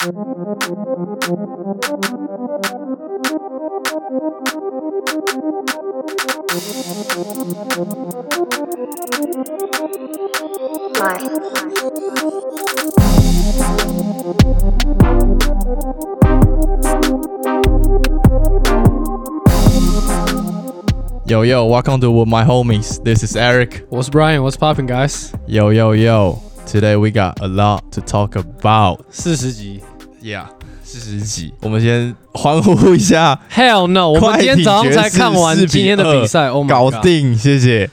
Yo yo, welcome to with my homies. This is Eric. 我是 Brian，我是 Popping Guys， Yo yo yo. Today we got a lot to talk about. 四十集。 Yeah，四十集。我们先欢呼一下，Hell no！我们今天早上才看完今天的比赛，Oh my 搞！定，谢谢。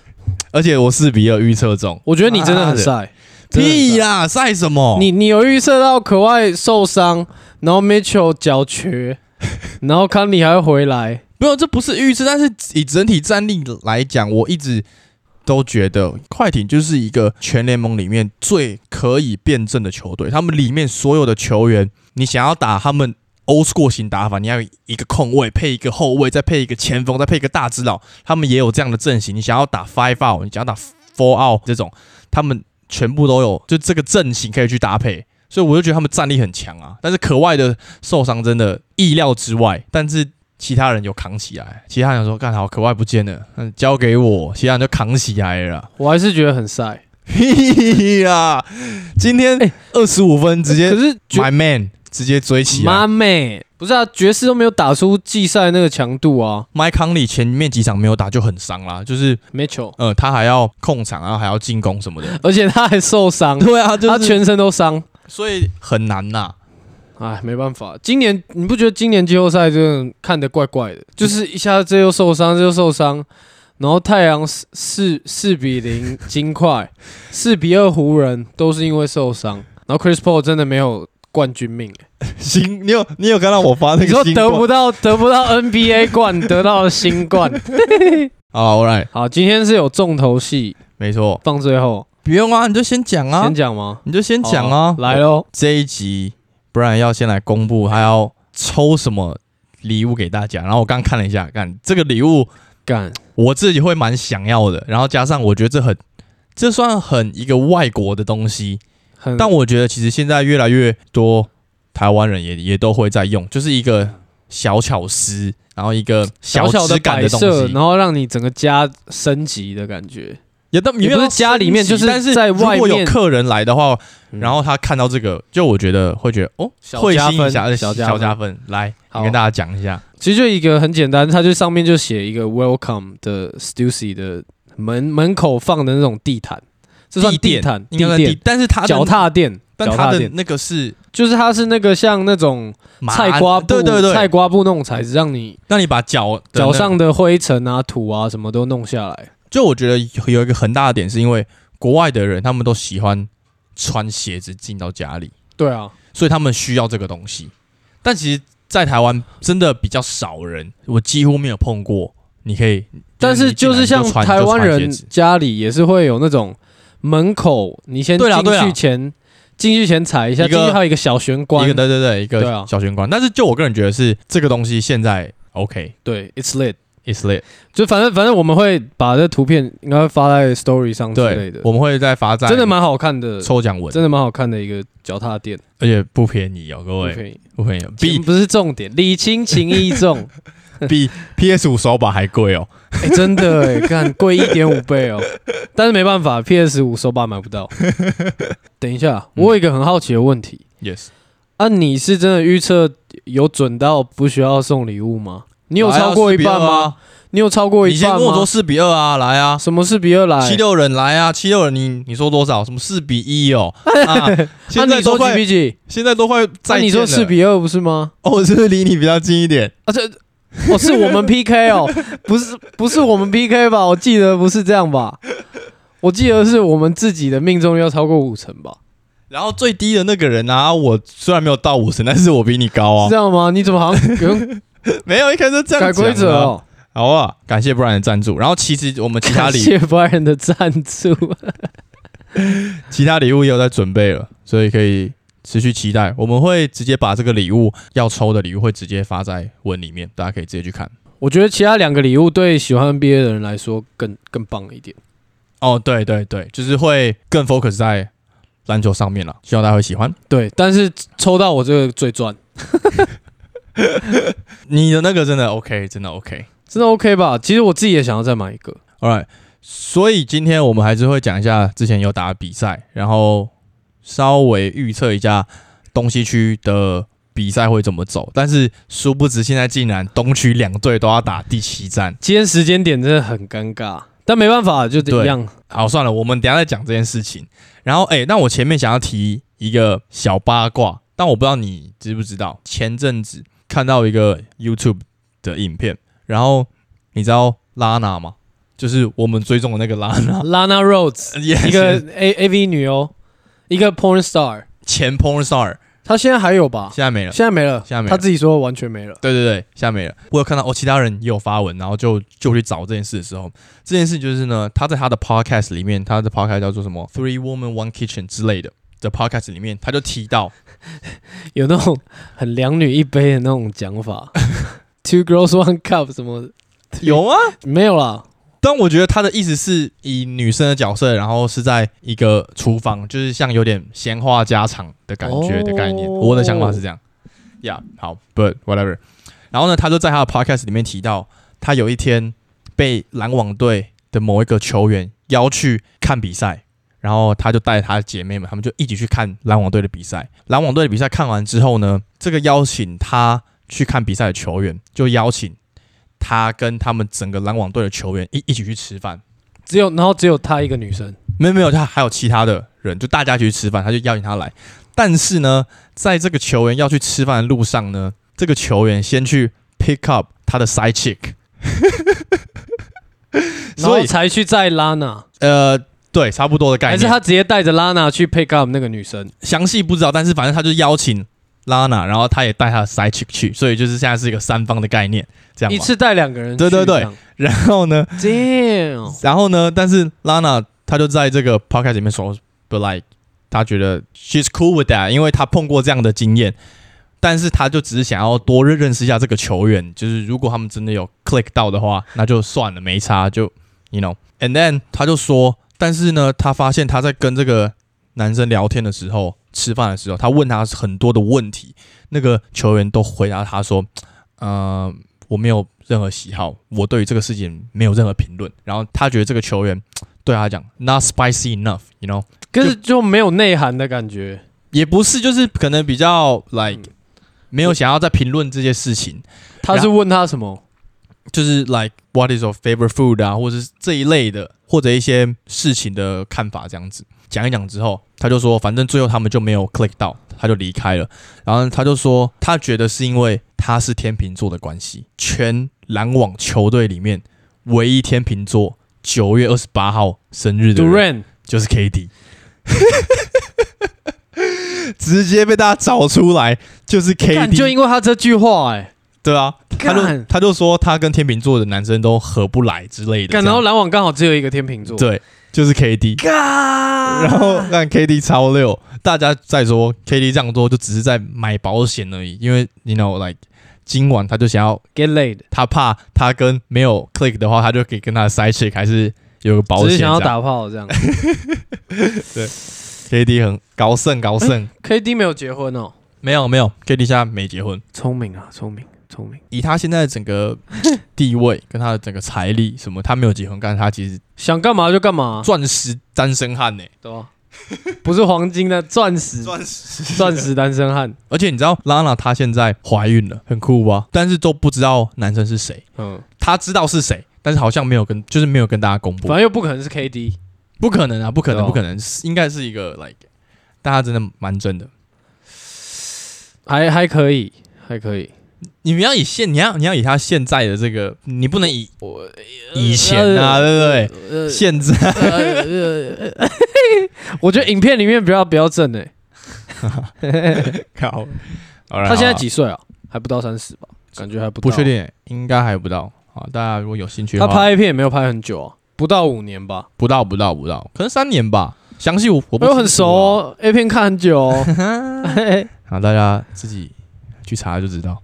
而且我四比二预测中。我觉得你真的很晒，真的很晒！屁啦，晒什么？你你有预测到可外受伤，然后 Mitchell 脚瘸，然后康尼还会回来，没有，这不是预测，但是以整体战力来讲，我一直都觉得快艇就是一个全联盟里面最可以辩证的球队。他们里面所有的球员，你想要打他们 old school 型打法，你要一个控卫配一个后卫，再配一个前锋，再配一个大指导，他们也有这样的阵型。你想要打 five out，你想要打 four out 这种，他们全部都有，就这个阵型可以去搭配。所以我就觉得他们战力很强啊，但是可外的受伤真的意料之外，但是其他人有扛起来，其他人说干好可外不见了，嗯，交给我，其他人就扛起来了。我还是觉得很晒。屁啦！今天哎二十五分直接可是爵 my man 直接追起来。妈妹，不是啊，爵士都没有打出季赛那个强度啊。麦康利前面几场没有打就很伤啦，就是 Mitchell，呃他还要控场，然后还要进攻什么的。而且他还受伤，对啊，就是他全身都伤。所以很难呐。哎，没办法，今年你不觉得今年季后赛真的看得怪怪的？就是一下这又受伤，这又受伤，然后太阳四四四比零金块，四比二湖人都是因为受伤，然后 Chris Paul 真的没有冠军命、欸新，你有你有看到我发那个你说得不到得不到 NBA 冠，得到了新冠。好，All right，好，今天是有重头戏，没错，放最后，不用啊，你就先讲啊。先，讲吗？你就先讲啊。好，来喽。这一集，不然要先来公布他要抽什么礼物给大家。然后我刚看了一下，看这个礼物干，我自己会蛮想要的，然后加上我觉得这很，这算很一个外国的东西，很但我觉得其实现在越来越多台湾人也也都会在用，就是一个小巧思，然后一个小小的质感的东摆设，西，然后让你整个家升级的感觉。也都也不是家里面就是但是在外如果有客人来的话，嗯。然后他看到这个，就我觉得会觉得哦，小加分会心一下，小加分小加分。来，好。你跟大家讲一下，其实就一个很简单，它就上面就写一个 Welcome 的 Stussy 的门门口放的那种地毯，这算地毯、应该地地垫、，但是它的脚，踏垫、但它的那个是就是它是那个像那种菜瓜布、对对对，菜瓜布那种材质，让你让你把脚脚上的灰尘啊、土啊什么都弄下来。就我觉得有一个很大的点，是因为国外的人他们都喜欢穿鞋子进到家里，对啊，所以他们需要这个东西。但其实，在台湾真的比较少人，我几乎没有碰过。你可以，但是就是像台湾人家里也是会有那种门口，你先进对啦对啦。去前进去前踩一下，一个进去还有一个小玄关。一个，对对对，一对啊。个小玄关。但是就我个人觉得是这个东西现在 OK，it's、对，It's lit。lit。就反正反正我们会把这图片应该会发在 Story 上之类的，，我们会再发在真的蛮好看的，抽奖文，真的蛮好看的一个脚踏垫，而且不便宜哦，各位。不便宜，不便宜。哦，比不是重点，礼轻情意重，比 PS 五手把还贵哦。哎，真的哎，看贵一点五倍哦，但是没办法，PS 五手把买不到。等一下，我有一个很好奇的问题，Yes，啊，你是真的预测有准到不需要送礼物吗？你有超过一4比2半吗？啊？你有超过一半吗你先跟我说吗？四比二啊，来啊，什么四比二来？七六人来啊，七六人你你说多少？什么四比一哦？现在都快比几？现在都快那你说四比二不是吗？哦，我是不是离你比较近一点？啊，这 哦是我们 PK 哦，不是不是我们 PK 吧？我记得不是这样吧？我记得是我们自己的命中率要超过五成吧？然后最低的那个人啊，我虽然没有到五成，但是我比你高啊是这。样吗？你怎么好像 没有，一开始就这样改规则？好啊，感谢 Brian 的赞助。然后其实我们其他礼感谢 Brian 的赞助，其他礼物也有在准备了，所以可以持续期待。我们会直接把这个礼物要抽的礼物会直接发在文里面，大家可以直接去看。我觉得其他两个礼物对喜欢 NBA 的人来说更更棒一点。哦，对对对，就是会更 focus 在篮球上面了，希望大家会喜欢。对，但是抽到我这个最赚，你的那个真的 OK，真的 OK。真的 OK 吧？其实我自己也想要再买一个。All right，所以今天我们还是会讲一下之前有打的比赛，然后稍微预测一下东西区的比赛会怎么走。但是殊不知现在竟然东区两队都要打第七战。今天时间点真的很尴尬，但没办法，就这样。好，算了，我们等一下再讲这件事情。然后，哎、那我前面想要提一个小八卦，但我不知道你知不知道，前阵子看到一个 YouTube 的影片，然后你知道拉娜吗？就是我们追踪的那个拉娜，Lana Rhodes 一个 A A V 女优，一个 porn star，前 porn star，他现在还有吧？现在没了。现在没了，现在没了他自己说完全没了。对对对，现在没了。我有看到哦，其他人也有发文，然后就就去找这件事的时候，这件事就是呢，他在他的 podcast 里面，他的 podcast 叫做什么 Three Woman One Kitchen 之类的的 podcast 里面，他就提到，有那种很两女一杯的那种讲法，Two girls one cup 什么有啊，没有啦？但我觉得他的意思是以女生的角色，然后是在一个厨房，就是像有点闲话家常的感觉的概念。哦我的想法是这样，Yeah，好，But whatever。然后呢，他就在他的 podcast 里面提到，他有一天被篮网队的某一个球员邀去看比赛，然后他就带他的姐妹们，他们就一起去看篮网队的比赛。篮网队的比赛看完之后呢，这个邀请他去看比赛的球员就邀请他跟他们整个篮网队的球员一一起去吃饭。只有然后只有他一个女生，没有没有，他还有其他的人，就大家一起去吃饭，他就邀请他来。但是呢，在这个球员要去吃饭的路上呢，这个球员先去 pick up 他的 side chick，然 所以后才去载 Lana，呃，对，差不多的概念。还是他直接带着 Lana 去 pick up 那个女生？详细不知道，但是反正他就邀请拉娜，然后他也带他的 side chick 去，所以就是现在是一个三方的概念，这样。一次带两个人去？对对对然后呢，，Damn，然后呢，但是拉娜他就在这个 podcast 里面说，but like 他觉得 she's cool with that，因为他碰过这样的经验，但是他就只是想要多认认识一下这个球员，就是如果他们真的有 click 到的话，那就算了，没差，就 you know，and then 他就说，但是呢，他发现他在跟这个男生聊天的时候，吃饭的时候，他问他很多的问题，那个球员都回答他说，呃，我没有任何喜好，我对于这个事情没有任何评论。然后他觉得这个球员对他讲 not spicy enough，you know，可是就没有内涵的感觉。也不是，就是可能比较 like 嗯没有想要再评论这些事情，他是问他什么？就是 like what is your favorite food 啊，或者是这一类的，或者一些事情的看法这样子讲一讲之后，他就说，反正最后他们就没有 click 到，他就离开了。然后他就说，他觉得是因为他是天秤座的关系，全篮网球队里面唯一天秤座九月二十八号生日的人就是 KD，直接被大家找出来，就是干 KD，就因为他这句话、哎，对啊，他就干。他就说他跟天秤座的男生都合不来之类的然后篮网刚好只有一个天秤座，对，就是 KD，干，然后让 KD 超六，大家再说 KD 这样做就只是在买保险而已，因为 you know like 今晚他就想要，get laid，他怕他跟没有 click 的话，他就可以跟他的 side chick 还是有个保险只是想要打炮这样。对。KD 很高盛高盛，KD 没有结婚哦，没有没有，KD 现在没结婚，聪明啊，聪明，聪明，以他现在的整个地位跟他的整个财力什么，他没有结婚，但是他其实想干嘛就干嘛，钻石单身汉呢、对吧？不是黄金的钻石，钻石钻石单身汉。而且你知道拉娜她现在怀孕了，很酷吧？但是都不知道男生是谁，嗯，她知道是谁，但是好像没有跟，就是没有跟大家公布反。正又不可能是 KD，不可能啊，不可能，不可能，是应该是一个 like，大家真的蛮真的。还还可以，还可以。你们要以现，你要你要以他现在的这个，你不能以我以前啊，对不对？呃现在我觉得影片里面不要不要正诶。靠，他现在几岁啊？还不到三十吧？感觉还不到不确。定，应该还不到。啊，大家如果有兴趣的他，拍 A 片也没有拍很久啊，不到五年吧？不到不到不到，可能三年吧。详细我我不我很熟，A 片看很久哦。好，大家自己去查就知道。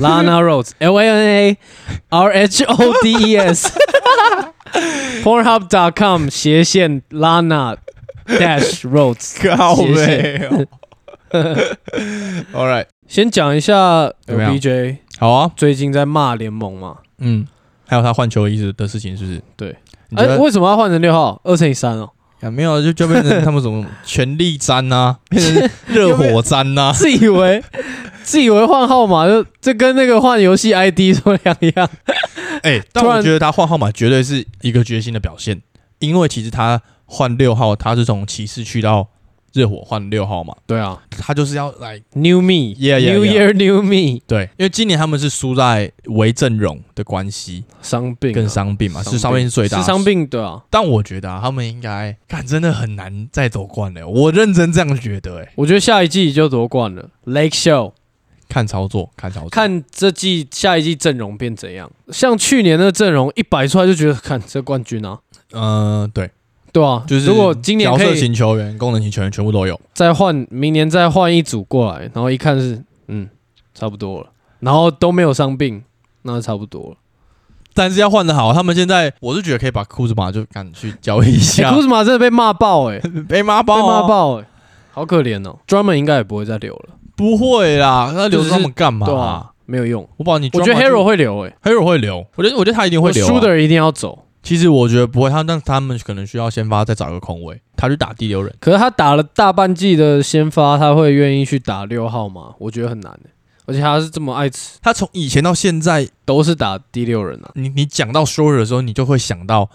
Lana Rhodes，L A N A R H O D E S，Pornhub.com 斜线 Lana Dash Rhodes。靠谢背哦。All right，先讲一下怎么样 LBJ 好啊，最近在骂联盟嘛？嗯，还有他换球衣的的事情是不是？对，哎？为什么要换成六号？二乘以三哦，啊没有，就就变成他们什么全力战呐、变成热火战呐、自以为自以为换号码就这跟那个换游戏 ID 说两样。哎、但我觉得他换号码绝对是一个决心的表现，因为其实他换六号，他是从骑士去到热火换六号嘛，对啊。他就是要来，New Me，Yeah, yeah, New yeah. Year New Me，对，因为今年他们是输在维阵容的关系。伤病啊。跟伤病嘛，是伤病。是最大的。是伤。病，对啊。但我觉得啊，他们应该，看真的很难再夺冠了，我认真这样觉得、哎，我觉得下一季就夺冠了，Lake Show。看操作，看操作，看这季下一季阵容变怎样。像去年的阵容一摆出来就觉得，看这冠军啊，嗯、对，对啊，就是如果今年角色以型球员、功能型球员全部都有。再换，明年再换一组过来，然后一看是嗯差不多了，然后都没有伤病，那就差不多了。但是要换的好，他们现在我是觉得可以把库兹马就赶去交易一 哎下库，兹马真的被骂爆哎、被骂爆、被骂，爆哎、好可怜哦。Drummond 应该也不会再留了，不会啦，那留着他们干嘛？对啊，没有用。我保你，我觉得 Hero 会留哎、Hero 会留，我觉得我觉得他一定会留、啊。Shooter 一定要走。其实我觉得不会，他但他们可能需要先发再找一个空位，他去打第六人。可是他打了大半季的先发，他会愿意去打六号吗？我觉得很难、欸、而且他是这么爱吃，他从以前到现在，都是打第六人啊，你你讲到 Shorter 的时候，你就会想到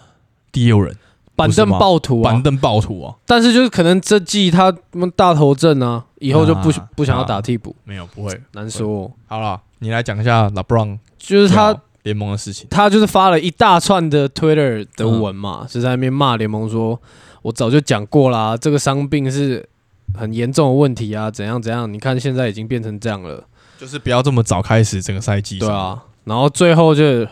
第六人板凳暴徒啊。板。凳暴徒啊，但是就是可能这季他们大头阵啊，以后就不、啊不想要打替补，没有不会。难说哦、好了，你来讲一下 LeBron 就是他联盟的事情。他就是发了一大串的 Twitter 的文嘛，是在那边骂联盟说，我早就讲过啦，这个伤病是很严重的问题啊，怎样怎样，你看现在已经变成这样了，就是不要这么早开始整个赛季。对，啊，然后最后就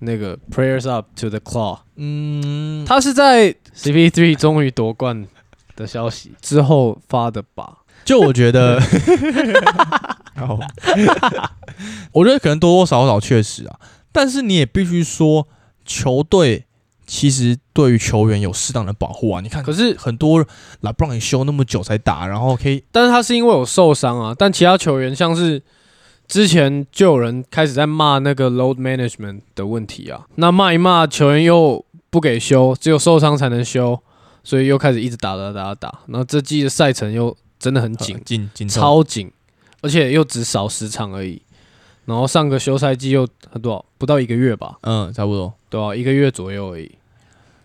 那个 Prayers up to the claw，嗯，他是在 CP3 终于夺冠的消息之后发的吧？就我觉得，好我觉得可能多多少少确实啊，但是你也必须说，球队其实对于球员有适当的保护啊。你看，可是很多拉布朗也休那么久才打，然后可以但是他是因为有受伤啊，但其他球员像是之前就有人开始在骂那个 load management 的问题啊，那骂一骂球员又不给休，只有受伤才能休，所以又开始一直打打打打，打。那这季的赛程又真的很紧紧，紧超紧，而且又只少十场而已，然后上个休赛季又多少不到一个月吧，嗯，差不多。对啊，一个月左右而已，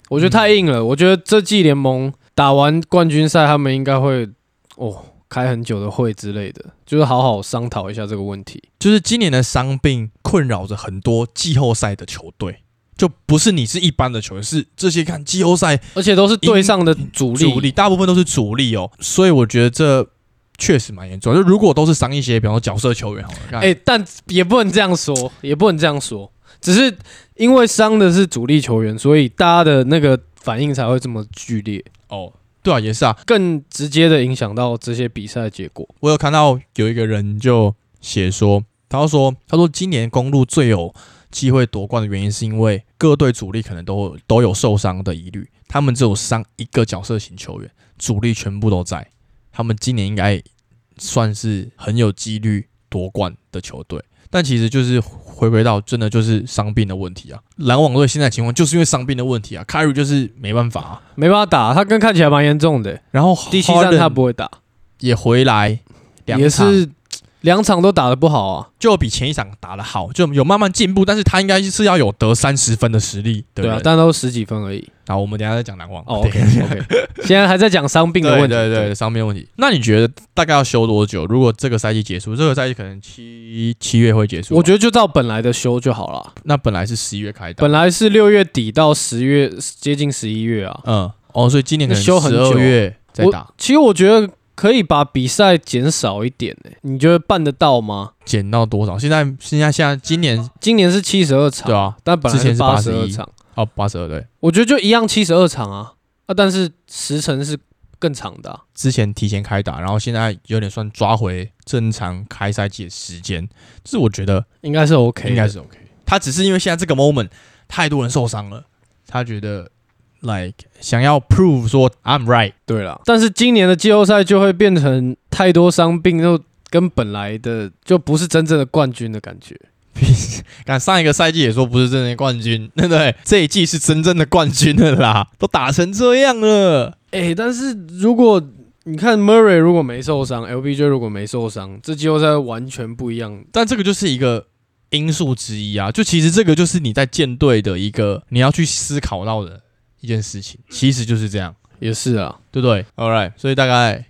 我觉得太硬了，我觉得这季联盟打完冠军赛，他们应该会哦。开很久的会之类的，就是好好商讨一下这个问题。就是今年的伤病困扰着很多季后赛的球队，就不是你是一般的球员，是这些看季后赛而且都是队上的主力，主力，大部分都是主力哦，所以我觉得这确实蛮严重。就如果都是伤一些，比方说角色球员好了，看哎、但也不能这样说，也不能这样说，只是因为伤的是主力球员，所以大家的那个反应才会这么剧烈，哦，对啊，也是啊。更直接的影响到这些比赛的结果。我有看到有一个人就写说，他说，他说今年公路最有机会夺冠的原因，是因为各队主力可能都都有受伤的疑虑，他们只有伤一个角色型球员，主力全部都在，他们今年应该算是很有几率夺冠的球队。但其实就是回归到真的就是伤病的问题啊，篮网队现在情况就是因为伤病的问题啊，凯瑞就是没办法、啊，没办法打，他跟看起来蛮严重的。然后第七战他不会打，也回来，两也是两场都打得不好啊。就比前一场打得好，就有慢慢进步，但是他应该是要有得三十分的实力。对啊，但都十几分而已。好，我们等一下再讲篮网。哦，OK OK，现在还在讲伤病的问题。对对，伤病问题。那你觉得大概要休多久？如果这个赛季结束，这个赛季可能七七月会结束。我觉得就照本来的休就好了。那本来是十一月开打，本来是六月底到十月，接近十一月啊。嗯哦，所以今年可能休很久十二月再打，其实我觉得可以把比赛减少一点诶、你觉得办得到吗？减到多少？现在现在现在今年今年是七十二场，对啊，但本来之前是八十二81场，哦八十二对，我觉得就一样七十二场啊啊，但是时程是更长的啊、之前提前开打，然后现在有点算抓回正常开赛季的时间，就是我觉得应该是 OK，应该是 OK。他只是因为现在这个 moment 太多人受伤了，他觉得 like 想要 prove 说 I'm right，对了，但是今年的季后赛就会变成太多伤病，就跟本来的就不是真正的冠军的感觉。敢上一个赛季也说不是真正的冠军，对不对？这一季是真正的冠军了啦，都打成这样了。哎、但是如果你看 Murray 如果没受伤，LBJ 如果没受伤，这季后赛完全不一样。但这个就是一个因素之一啊，就其实这个就是你在舰队的一个你要去思考到的一件事情，其实就是这样，也是啊，对不对？All right，所以大概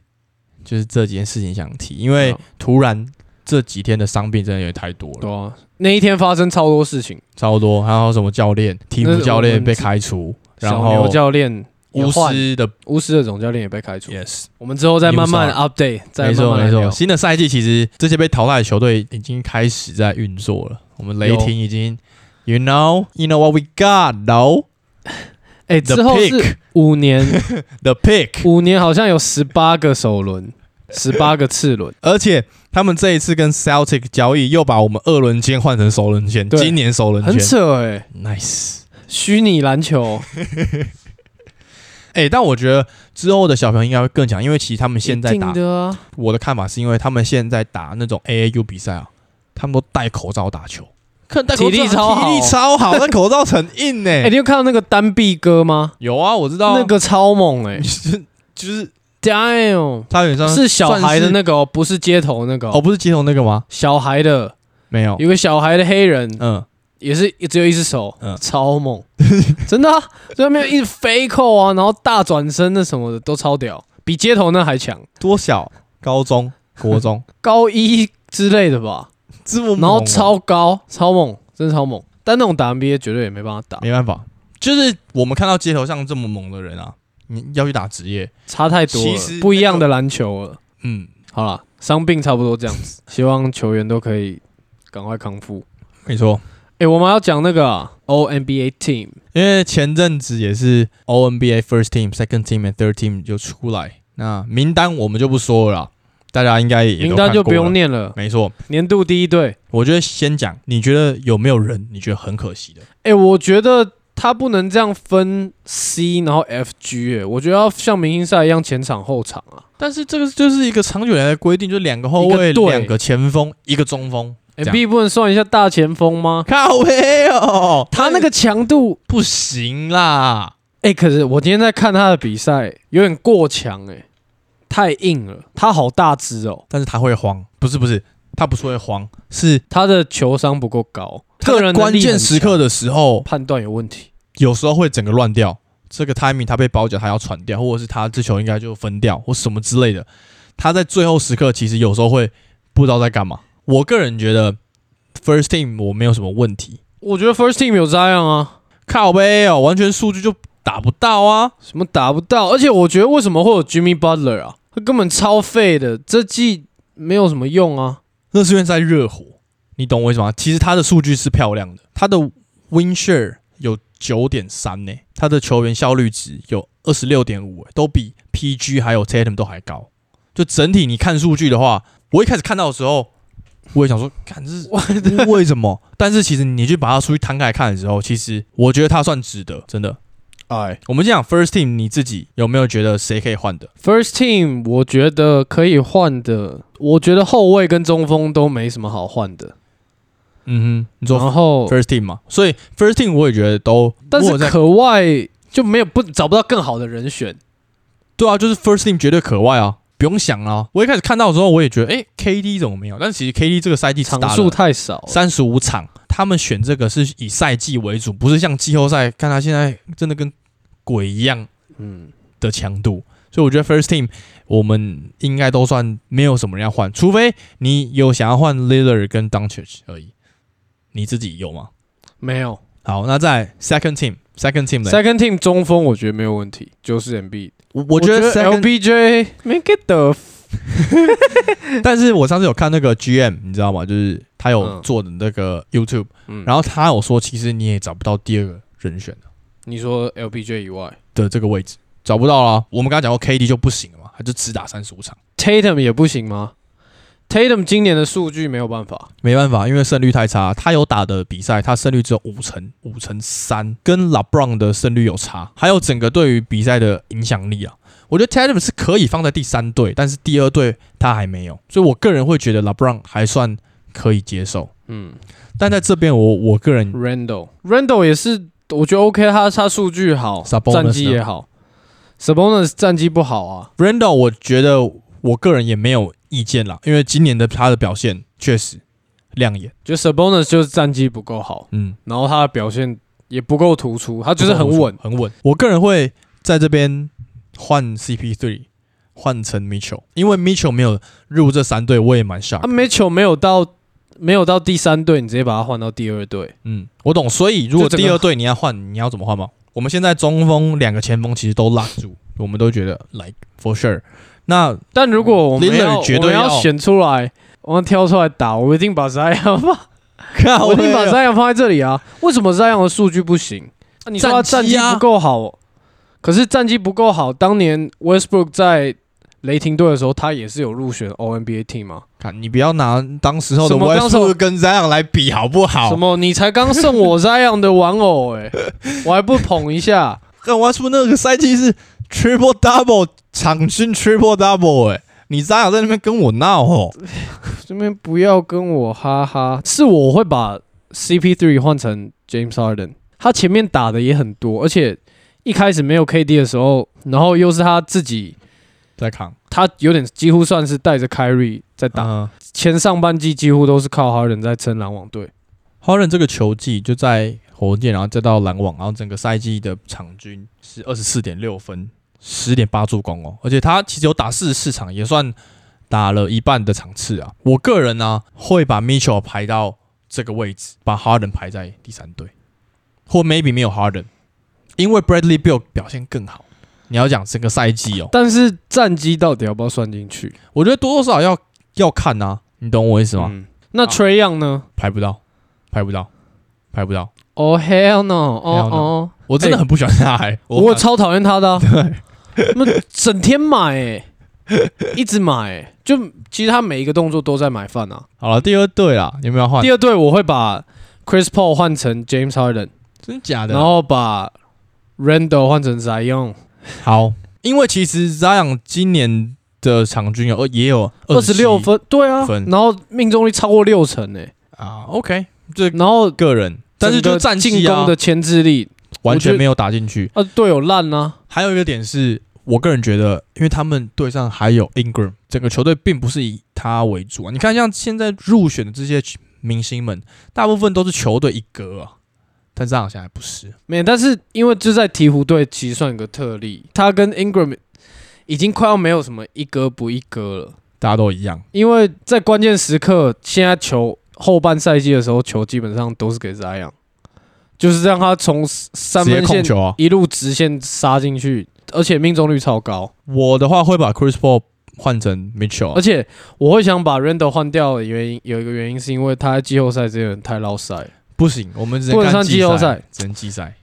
就是这几件事情想提，因为突然这几天的伤病真的有点太多了，对啊，那一天发生超多事情，超多，还有什么教练、鹈鹕那是我们教练被开除，然后教练巫，师的巫师的总教练也被开除。Yes。我们之后再慢慢 update，再没错没错，。新的赛季其实这些被淘汰的球队已经开始在运作了。我们雷霆已经，you know you know what we got no 哎之后 pick 是五年，the pick，五年好像有十八个首轮，十八个次轮。而且他们这一次跟 Celtic 交易又把我们二轮签换成首轮签，对。今年首轮很扯哎、，nice。虚拟篮球。哎、但我觉得之后的小朋友应该会更强，因为其实他们现在打，的啊，我的看法是因为他们现在打那种 AAU 比赛啊，他们都戴口罩打球，看戴口罩体力超好。体力超好，那口罩很硬呢、哎、你有看到那个单臂哥吗？有啊，我知道啊，那个超猛哎、就是就是。Damn，他有点像是小孩的那个、哦，不是街头那个、哦，不是街头那个吗？小孩的，没有，有个小孩的黑人，嗯，也是只有一只手，嗯。超猛，真的、啊，在那边一直飞扣啊，然后大转身那什么的都超屌，比街头那还强，多小？高中、国中？高一之类的吧，这么猛哦，然后超高，超猛，真的超猛，但那种打 NBA 绝对也没办法打，没办法，就是我们看到街头上这么猛的人啊，你要去打职业，差太多了，不一样的篮球了。嗯，好了，伤病差不多这样子，希望球员都可以赶快康复。没错，诶，我们要讲那个、啊、O NBA Team，因为前阵子也是 O N B A First Team、Second Team 和 Third Team 就出来，那名单我们就不说了啦，大家应该也都名单就不。用念了。没错，年度第一队，我觉得先讲，你觉得有没有人你觉得很可惜的？诶，我觉得他不能这样分 C 然后 F G，诶，我觉得要像明星赛一样前场后场啊。但是这个就是一个长久以来的规定，就两个后卫、两个前锋、一个中锋。B 不能算一下大前锋吗？靠背哦，他那个强度，不行啦。诶，可是我今天在看他的比赛，有点过强，诶，太硬了，他好大只哦，但是他会慌，不是不是，他不是会慌，是他的球商不够高，个人关键时刻的时候，判断有问题。有时候会整个乱掉。这个 timing 他被包夹，他要传掉，或者是他这球应该就分掉，或什么之类的。他在最后时刻其实有时候会不知道在干嘛。我个人觉得 first team 我没有什么问题，我觉得 First Team 有这样啊，靠背哦，完全数据就打不到啊。什么打不到，而且我觉得为什么会有 Jimmy Butler 啊？他根本超废的，这季没有什么用啊。那是因为在热火，你懂我意思吗？其实他的数据是漂亮的，他的 win share 有九点三呢，他的球员效率值有二十六点五，都比 PG 还有 Tatum 都还高。就整体你看数据的话，我一开始看到的时候，我也想说，看这是 为什么？但是其实你去把它数据摊开来看的时候，其实我觉得他算值得，真的。哎我们讲 first team，你自己有没有觉得谁可以换的？，First Team 我觉得可以换的，我觉得后卫跟中锋都没什么好换的。嗯哼，你说然后，first team 嘛，所以 first team 我也觉得都，我在但是可外就没有不找不到更好的人选。对啊，就是 first team 绝对可外啊，不用想啊。我一开始看到的时候，我也觉得，哎、k d 怎么没有？但是其实 KD 这个赛季只场数太少了，三十五场，他们选这个是以赛季为主，不是像季后赛，看他现在真的跟鬼一样嗯，的强度。所以我觉得 first team 我们应该都算没有什么人要换，除非你有想要换 Lillard 跟 Doncic 而已。你自己有吗？没有。好，那在 second team，second team 的，Second Team 中锋我觉得没有问题，就是 MB。我我觉得 second LBJ Make the 但是我上次有看那个 GM，你知道吗？就是他有嗯做的那个 YouTube，、嗯然后他有说，其实你也找不到第二个人选的你说 LBJ 以外的这个位置，找不到啦。我们刚刚讲过 KD 就不行了嘛，他就只打三十五场。，Tatum 也不行吗 Tatum 今年的数据没有办法，没办法，因为胜率太差。他有打的比赛，他胜率只有五成，五成三，跟 LeBron 的胜率有差。还有整个对于比赛的影响力啊，我觉得 Tatum 是可以放在第三队，但是第二队他还没有，所以我个人会觉得 LeBron 还算可以接受。嗯但在这边我我个人，Randall Randall 也是，我觉得 OK，他他数据好，Sabonis 战绩也好，Sabonis 战绩不好啊，Randall，我觉得我个人也没有意见啦，因为今年的他的表现确实亮眼。就 Sabonis 就是战绩不够好，嗯，然后他的表现也不够突出，他就是很稳。很稳。我个人会在这边换 CP3，换成 Mitchell，因为 Mitchell 没有入这三队，我也蛮 shock 啊，。没球没有到没有到第三队，你直接把他换到第二队，嗯，我懂。所以如果这第二队你要换，你要怎么换吗？我们现在中锋两个前锋其实都拉住，我们都觉得 like for sure。那但如果我们要绝对要我要选出来，我们挑出来打，我一定把 Zion 放，看我一定把 Zion 放在这里啊。为什么 Zion 的数据不行？啊、你说他战绩不够好，可是战绩不够好，当年 Westbrook 在雷霆队的时候，他也是有入选 All NBA team 吗？看你不要拿当时候的什么当时候 Westbrook 跟 Zion 来比好不好？什么？你才刚送我 Zion 的玩偶哎、我还不捧一下？跟 Westbrook 那个赛季是 triple double 场均 triple double 哎、你 Zion 在那边跟我闹哦。这边不要跟我哈哈，是我会把 CP3 换成 James Harden，他前面打的也很多，而且一开始没有 KD 的时候，然后又是他自己，在扛他有点几乎算是带着 Kyrie 在打，嗯前上半季几乎都是靠 Harden 在撑篮网队。Harden 这个球技就在火箭，然后再到篮网，然后整个赛季的场均是二十四点六分，十点八助攻哦，而且他其实有打四十四场，也算打了一半的场次啊。我个人呢、会把 Mitchell 排到这个位置，把 Harden 排在第三队，或 maybe 没有 Harden，因为 Bradley Bill 表现更好。你要讲整个赛季哦，但是战绩到底要不要算进去？我觉得多多少少要要看啊，你懂我意思吗？嗯，那 Trey Young 呢？排不到，排不到，排不到。哦、hell no！哦哦，我真的很不喜欢他、欸，我超讨厌他的、啊，那整天买哎、一直买哎、就其实他每一个动作都在买饭啊。好了，第二队啦，有没有换第？二队我会把 Chris Paul 换成 James Harden，真的假的？然后把 Randall 换成 Zion，好，因为其实 Zion 今年的场均有呃也有二十六分，对啊分，然后命中率超过六成哎、啊，OK，这然后个人，但是就进攻的，牵制力完全没有打进去。啊，队友烂啊，还有一个点是我个人觉得，因为他们队上还有 Ingram，整个球队并不是以他为主啊。你看，像现在入选的这些明星们，大部分都是球队一哥啊，但这样现在不是。没有，但是因为就在鹈鹕队其实算一个特例，他跟 Ingram 已经快要没有什么一哥不一哥了。大家都一样，因为在关键时刻，现在球后半赛季的时候，球基本上都是给 Zion，就是让他从三分线。一路直线杀进去，而且命中率超高。我的话会把 Chris Paul 换成 Mitchell，啊而且我会想把 Randall 换掉的原因，有一个原因是因为他在季后赛这个人太捞赛，不行，我们只能不能上看季季后赛，只能季赛。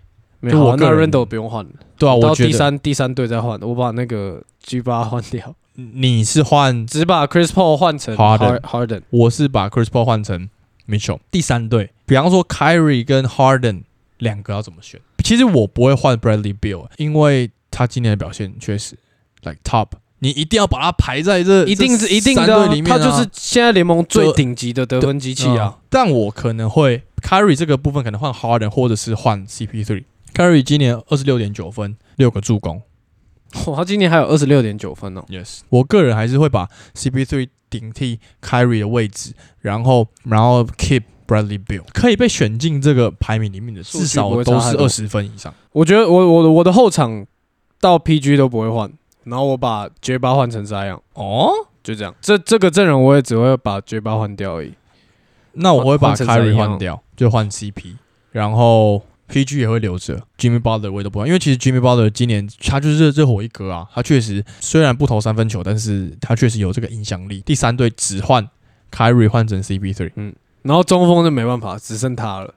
没有啊那就我个人 Randall 不用换了，对啊，我到第三第三队再换，我把那个 G 八换掉，你是换，只把 Chris Paul 换成 Harden Har- Harden，我是把 Chris Paul 换成 Mitchell。第三队，比方说 Kyrie 跟 Harden 两个要怎么选？其实我不会换 Bradley Beal，因为他今年的表现确实 like top，你一定要把它排在这一定是一定的啊、里面、啊，他就是现在联盟最顶级的得分机器啊。嗯但我可能会 carry 这个部分可能换 Harden，或者是换 CP3。carry 今年二十六点九分，六个助攻。哇，他今年还有二十六点九分哦。Yes，我个人还是会把 CP3 顶替 carry 的位置，然后然后 keep Bradley Bill 可以被选进这个排名里面的，至少都是二十分以上。我觉得我我我的后场到 PG 都不会换，然后我把 J 八换成这样，哦，就这样。这这个阵容我也只会把 J 八换掉而已。那我会把换成 Kyrie 换掉，就换 CP，然后 PG 也会留着，Jimmy Butler 我也都不换，因为其实 Jimmy Butler 今年他就是热热火一哥啊，他确实虽然不投三分球，但是他确实有这个影响力。第三队只换 Kyrie 换成 CP3，然后中锋就没办法，只剩他了，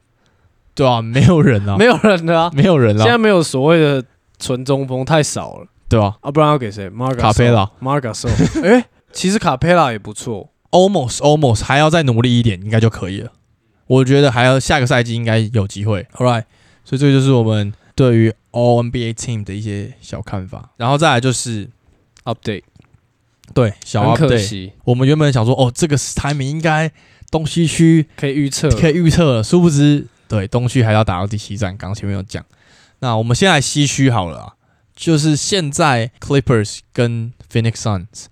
对啊，没有人啊，没有人了啊。没有人啊，现在没有所谓的纯中锋，太少了对吧、啊，不然要给谁？卡佩拉，马尔加索。哎，其实卡佩拉也不错，almost almost 还要再努力一点，应该就可以了。我觉得还要下个赛季应该有机会。All right，所以这就是我们对于 All NBA Team 的一些小看法。然后再来就是 update，对小 update，惜，我们原本想说，哦，这个排名应该东西区可以预测，可以预测了，殊不知，对东区还要打到第七站，刚刚前面有讲。那我们先来西区好了啊，就是现在 Clippers 跟 Phoenix Suns，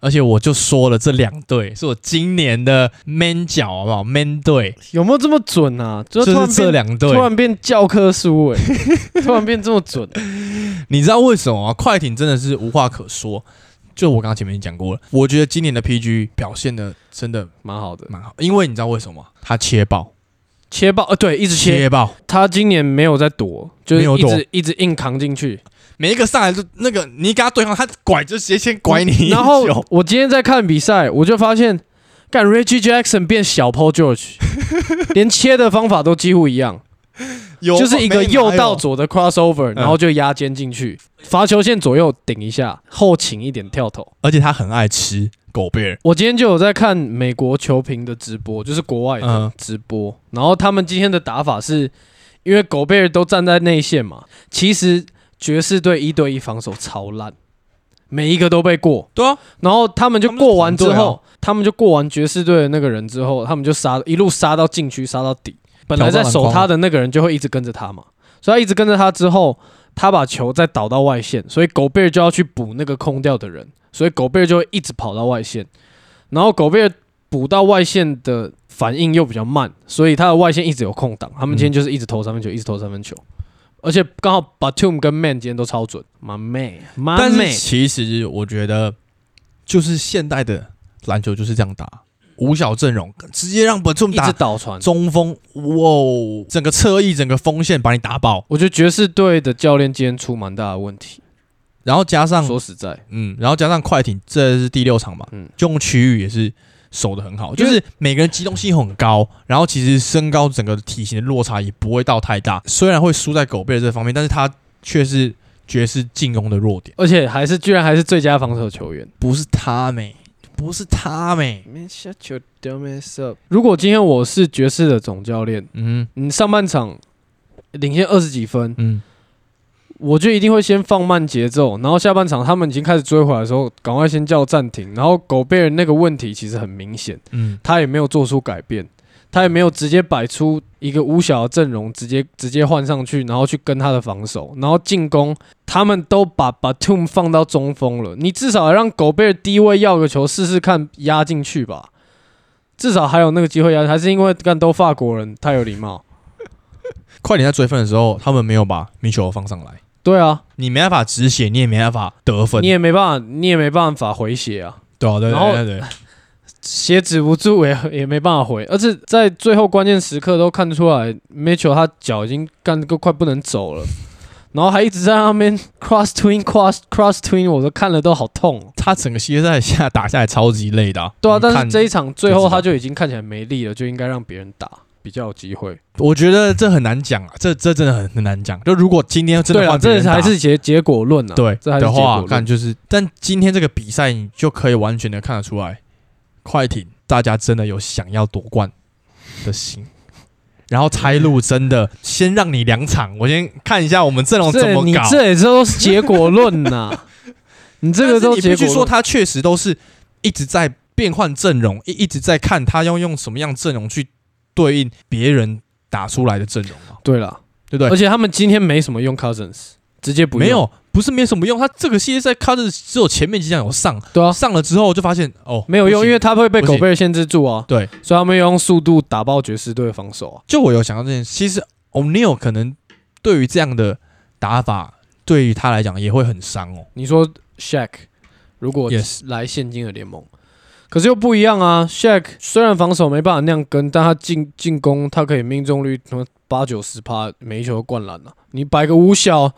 而且我就说了，这两队是我今年的 man 角，好不好？man 队有没有这么准啊？就突然就是这两队突，然变教科书哎、突然变这么准，你知道为什么啊？快艇真的是无话可说。就我刚刚前面讲过了，我觉得今年的 PG 表现的真的蛮好的。蛮好，因为你知道为什么吗？他切爆，切爆呃，对，一直切，切爆，他今年没有在躲，就是一直一直硬扛进去。每一个上来就那个你跟他对抗，他拐就直接先拐你然后我今天在看比赛，我就发现，干 Reggie Jackson 变小 Paul George，连切的方法都几乎一样，有就是一个右到左的 crossover，然后就压肩进去，罚球线左右顶一下，后倾一点跳投。而且他很爱吃狗贝尔，我今天就有在看美国球评的直播，就是国外的嗯。直播，然后他们今天的打法是，因为狗贝尔都站在内线嘛，其实爵士队一对一防守超烂，每一个都被过，对啊，然后他们就过完之后，他们就过完爵士队的那个人之后，他们就杀一路杀到禁区，杀到底。本来在守他的那个人就会一直跟着他嘛，所以他一直跟着他之后，他把球再倒到外线，所以狗贝尔就要去补那个空掉的人，所以狗贝尔就会一直跑到外线，然后狗贝尔补到外线的反应又比较慢，所以他的外线一直有空档。他们今天就是一直投三分球，一直投三分球，而且刚好 Batum 跟 Man 今天都超准，My Man，My 但 Man，是其实我觉得，就是现代的篮球就是这样打，五小阵容直接让 Batum 一直打倒传。中锋，哇，整个侧翼整个锋线把你打爆，我觉得爵士队的教练今天出蛮大的问题。然后加上说实在，嗯，然后加上快艇，这是第六场嘛，嗯。就用区域也是守的很好，就是每个人机动性很高，然后其实身高整个体型的落差也不会到太大，虽然会输在狗贝尔这方面，但是他却是爵士进攻的弱点，而且还是居然还是最佳防守球员。不是他没，不是他没，shut your dumbass up！如果今天我是爵士的总教练，嗯你上半场领先二十几分，嗯，我就一定会先放慢节奏，然后下半场他们已经开始追回来的时候，赶快先叫暂停。然后狗贝尔那个问题其实很明显，嗯，他也没有做出改变，他也没有直接摆出一个五小的阵容，直接直接换上去，然后去跟他的防守，然后进攻，他们都把 Batum 放到中锋了，你至少让狗贝尔低位要个球试试看压进去吧，至少还有那个机会压，还是因为干都法国人太有礼貌。快点在追分的时候，他们没有把米球放上来，对啊，你没办法止血，你也没办法得分，你也没办法，你也没办法回血啊。对啊，对对对对，血止不住也也没办法回，而且在最后关键时刻都看得出来，Mitchell 他脚已经干都快不能走了，然后还一直在那边 cross twin cross cross twin，我都看了都好痛、哦。他整个系列赛下打下来超级累的、对啊，但是这一场最后他就已经看起来没力了，就应该让别人打，比较有机会。我觉得这很难讲啊，这这真的很很难讲。就如果今天真对啊，的换别人打这还是结结果论啊。对这还是的话，结果看就是，但今天这个比赛你就可以完全的看得出来，快艇大家真的有想要夺冠的心。然后拆路真的先让你两场，我先看一下我们阵容怎么搞。这也都是结果论呐、你这个都结果论。必须说他确实都是一直在变换阵容，一一直在看他要用什么样阵容去对应别人打出来的阵容嘛，对了，对不对？而且他们今天没什么用 Cousins，直接不用没有，不是没什么用。他这个系列赛 Cousins 只有前面几场有上，对啊，上了之后就发现哦没有用，因为他会被狗贝尔限制住啊。对，所以他们要用速度打爆爵士队的防守啊。就我有想到这件事，其实 O'Neal 可能对于这样的打法，对于他来讲也会很伤哦。你说 Shaq 如果来现今的联盟，可是又不一样啊。Shaq 虽然防守没办法那样跟，但他进进攻他可以命中率什么八九十趴，每一球都灌篮啊、你摆个五小，我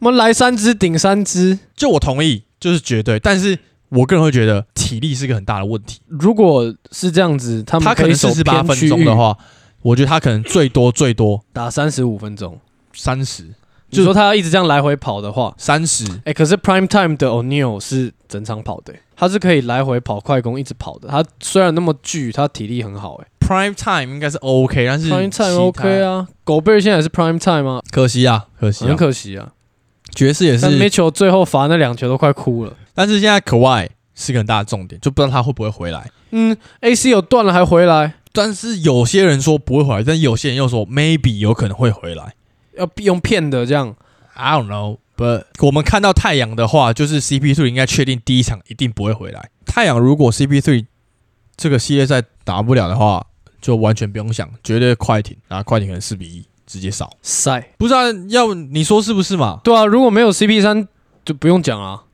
们来三支顶三支。就我同意，就是绝对，但是我个人会觉得体力是个很大的问题。如果是这样子，他们他可能以守四十八分钟的话，我觉得他可能最多最多打三十五分钟。三十就说他要一直这样来回跑的话，三十，哎、可是 Prime Time 的 O'Neal 是整场跑的、他是可以来回跑快攻，一直跑的。他虽然那么巨，他体力很好、欸，Prime Time 应该是 OK，但是 Prime Time OK 啊。狗贝尔现在也是 prime time 吗？可惜啊，可惜啊很，可惜啊。爵士也是但是，Mitchell 最后罚那两球都快哭了。但是现在可外是个很大的重点，就不知道他会不会回来。嗯，AC 有断了还回来，但是有些人说不会回来，但有些人又说 maybe 有可能会回来。要用骗的这样。I don't know, but 我们看到太阳的话，就是 CP3 应该确定第一场一定不会回来。太阳如果 CP3 这个系列赛打不了的话，就完全不用想，绝对快艇，然后快艇可能四比一直接扫。赛，不是啊，要你说是不是嘛？对啊，如果没有 CP3 就不用讲啊，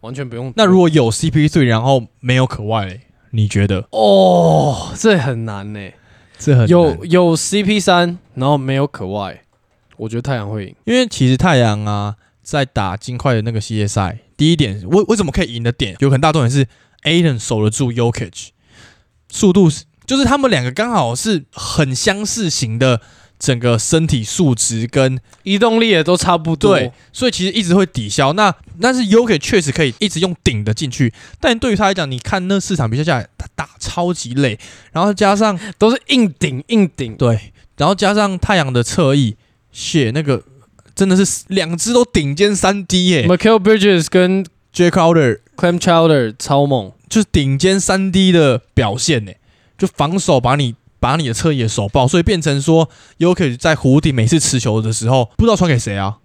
完全不用。那如果有 CP3，然后没有可外嘞，你觉得哦，这很难呢、这很有有 CP 三，然后没有可外，我觉得太阳会赢。因为其实太阳啊，在打金块的那个系列赛，第一点为为什么可以赢的点，有很大重点是 Aiden 守得住 Yokich，速度是就是他们两个刚好是很相似型的，整个身体素质跟移动力也都差不多。对，所以其实一直会抵消。那但是 Yokich 确实可以一直用顶的进去，但对于他来讲，你看那四场比赛下来，他打超级累，然后加上都是硬顶硬顶。对，然后加上太阳的侧翼，血那个真的是两只都顶尖三 D 耶、Michael Bridges 跟 J Crowder Clem Chowder 超猛，就是顶尖三 D 的表现呢、就防守把你把你的侧翼也手爆，所以变成说 y o k i 在湖底每次持球的时候，不知道传给谁啊，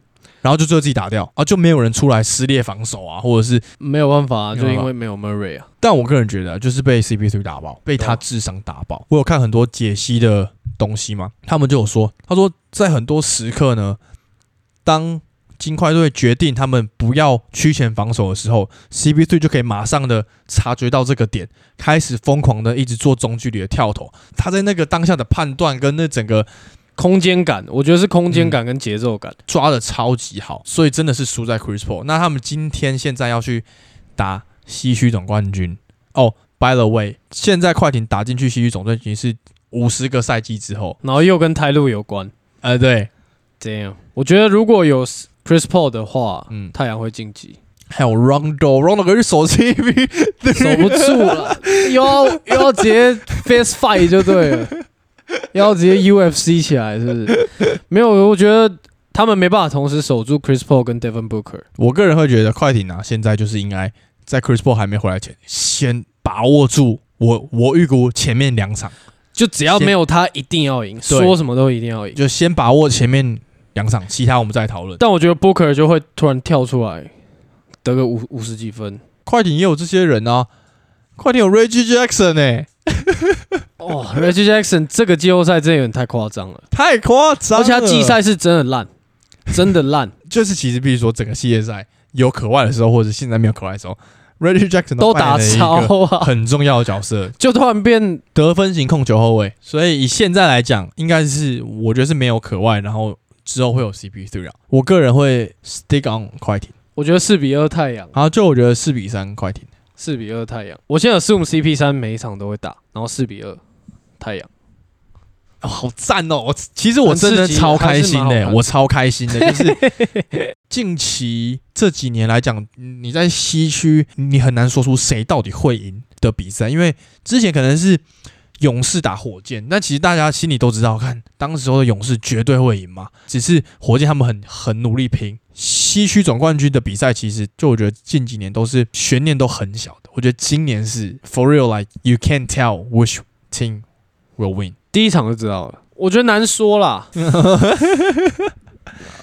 然后就最后自己打掉啊，就没有人出来撕裂防守啊，或者是，没有办法、啊，就因为没有 Murray 啊。但我个人觉得啊就是被 CP3 打爆，被他智商打爆。我有看很多解析的东西嘛，他们就有说，他说在很多时刻呢，当金块队决定他们不要区前防守的时候，CP3 就可以马上的察觉到这个点，开始疯狂的一直做中距离的跳投。他在那个当下的判断跟那整个空间感，我觉得是空间嗯感跟节奏感。抓的超级好，所以真的是输在 Chris Paul。那他们今天现在要去打西区总冠军哦。By the way，现在快艇打进去西区总冠军是五十个赛季之后，然后又跟泰路有关。呃，对，这样，我觉得如果有 Chris Paul 的话，嗯太阳会晋级，还有 Rondo，Rondo 可是守 CP，守不住了，又要又要直接 face fight 就对了，又要直接 UFC 起来，是不是？没有，我觉得他们没办法同时守住 Chris Paul 跟 Devin Booker。我个人会觉得快艇啊，现在就是应该在 Chris Paul 还没回来前，先把握住我我预估前面两场，就只要没有他，一定要赢，对说什么都一定要赢。就先把握前面两场，其他我们再讨论。但我觉得 Booker 就会突然跳出来，得个五五十几分。快艇也有这些人啊，快艇有 Reggie Jackson 哎、哦，Reggie Jackson 这个季后赛真的有点太夸张了，太夸张了，而且他季赛是真的烂，真的烂，就是其实必须说整个系列赛有可外的时候，或者现在没有可外的时候，Reggie Jackson 都打超啊，很重要的角色，就突然变得分型控球后卫。所以以现在来讲，应该是我觉得是没有可外，然后之后会有 CP3 啊。我个人会 stick on 快艇，我觉得四比二太阳，然后就我觉得四比三快艇。四比二太阳。我现在有 assume CP 三每一场都会打，然后四比二太阳。哦，好赞哦！我其实我真的超开心的、还是蛮好看我超开心的，就是近期这几年来讲，你在西区你很难说出谁到底会赢的比赛，因为之前可能是勇士打火箭，那其实大家心里都知道，看当时候的勇士绝对会赢嘛，只是火箭他们很很努力拼西区总冠军的比赛，其实就我觉得近几年都是悬念都很小的，我觉得今年是 for real like you can't tell which team will win。第一场就知道了，我觉得难说啦。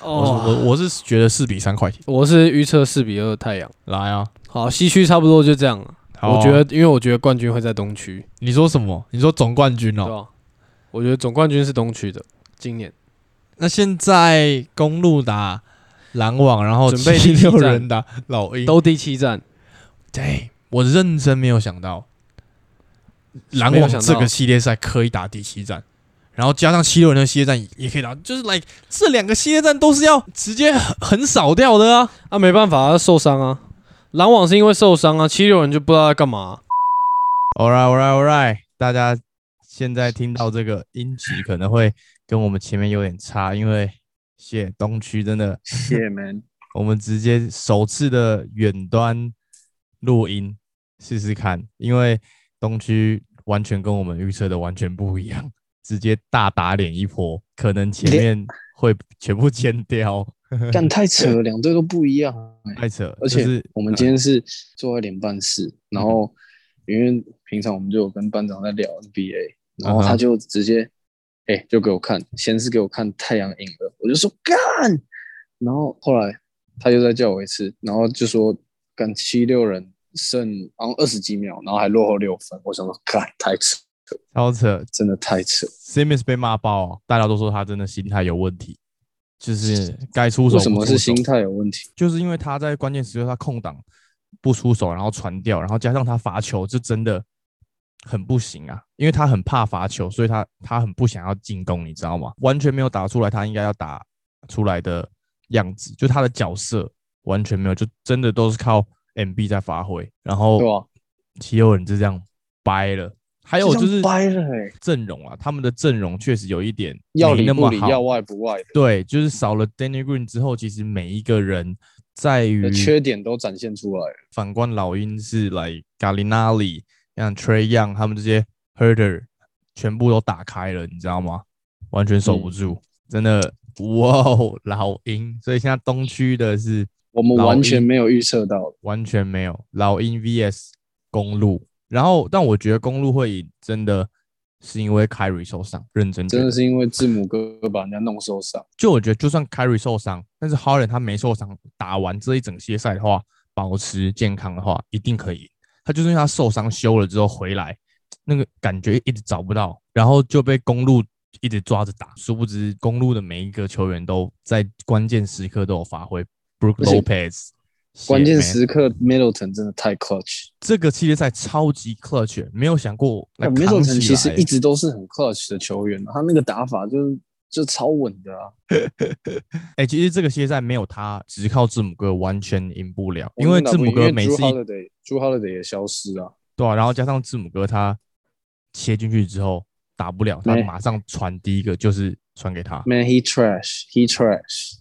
我我哦，我是觉得四比三快艇我是预测四比二太阳。来啊！好，西区差不多就这样了。好啊我觉得，因为我觉得冠军会在东区，你说什么？你说总冠军哦？我觉得总冠军是东区的，今年。那现在公路打篮网，然后准备七第六人打老鹰，都第七站，对我认真没有想到。篮没有想到。网这个系列赛可以打第七战，然后加上七六人的系列战也可以打，就是 like 这两个系列战都是要直接很很少掉的啊！啊，没办法，他受伤啊。篮网是因为受伤啊，七六人就不知道在干嘛、All right, all right, all right，大家现在听到这个音质可能会跟我们前面有点差，因为谢东区真的，谢 man，我们直接首次的远端录音，试试看，因为东区完全跟我们预测的完全不一样，直接大打脸一波，可能前面会全部剪掉，干太扯了，两队都不一样、欸。太扯。而且是我们今天是坐在联办室，然后因为平常我们就有跟班长在聊 NBA，然后他就直接哎、就给我看，先是给我看太阳赢了，我就说干，然后后来他又再叫我一次，然后就说干七六人剩然后二十几秒，然后还落后六分，我想说干太扯，超扯。真的太扯，，Simmons 被骂爆啊，大家都说他真的心态有问题，就是该出手为什么是心态有问题？就是因为他在关键时刻他空档不出手，然后传掉，然后加上他罚球，就真的很不行啊！因为他很怕罚球，所以他他很不想要进攻，你知道吗？完全没有打出来他应该要打出来的样子，就他的角色完全没有，就真的都是靠 MB 在发挥。然后？七六人就这样掰了。还有就是阵容啊，他们的阵容确实有一点要里不里，要外不外的，对，就是少了 Danny Green 之后，其实每一个人在于缺点都展现出来了。反观老鹰是来 Gallinari、像 Trey Young 他们这些 Herder 全部都打开了，你知道吗？完全守不嗯住，真的哇哦，老鹰！所以现在东区的是我们完全没有预测到，完全没有老鹰 VS 公路，然后但我觉得公路会赢，真的是因为 Kyrie 受伤，认真真的是因为字母哥把人家弄受伤。就我觉得，就算 Kyrie 受伤，但是 Harden 他没受伤，打完这一整些赛的话，保持健康的话，一定可以赢。他就是因为他受伤休了之后回来，那个感觉一直找不到，然后就被公路一直抓着打。殊不知，公路的每一个球员都在关键时刻都有发挥。Brook 而且 Lopez，关键时刻，Middleton 真的太 clutch。这个系列赛超级 clutch，没有想过 Middleton 其实一直都是很 clutch 的球员，他那个打法就是就超稳的啊。哎、其实这个系列赛没有他，只靠字母哥完全赢不了，因为字母哥每次一 Holiday，Drew Holiday 也消失啊。对啊，然后加上字母哥他切进去之后打不了，他没马上传第一个就是传给他。Man, he trash, he trash。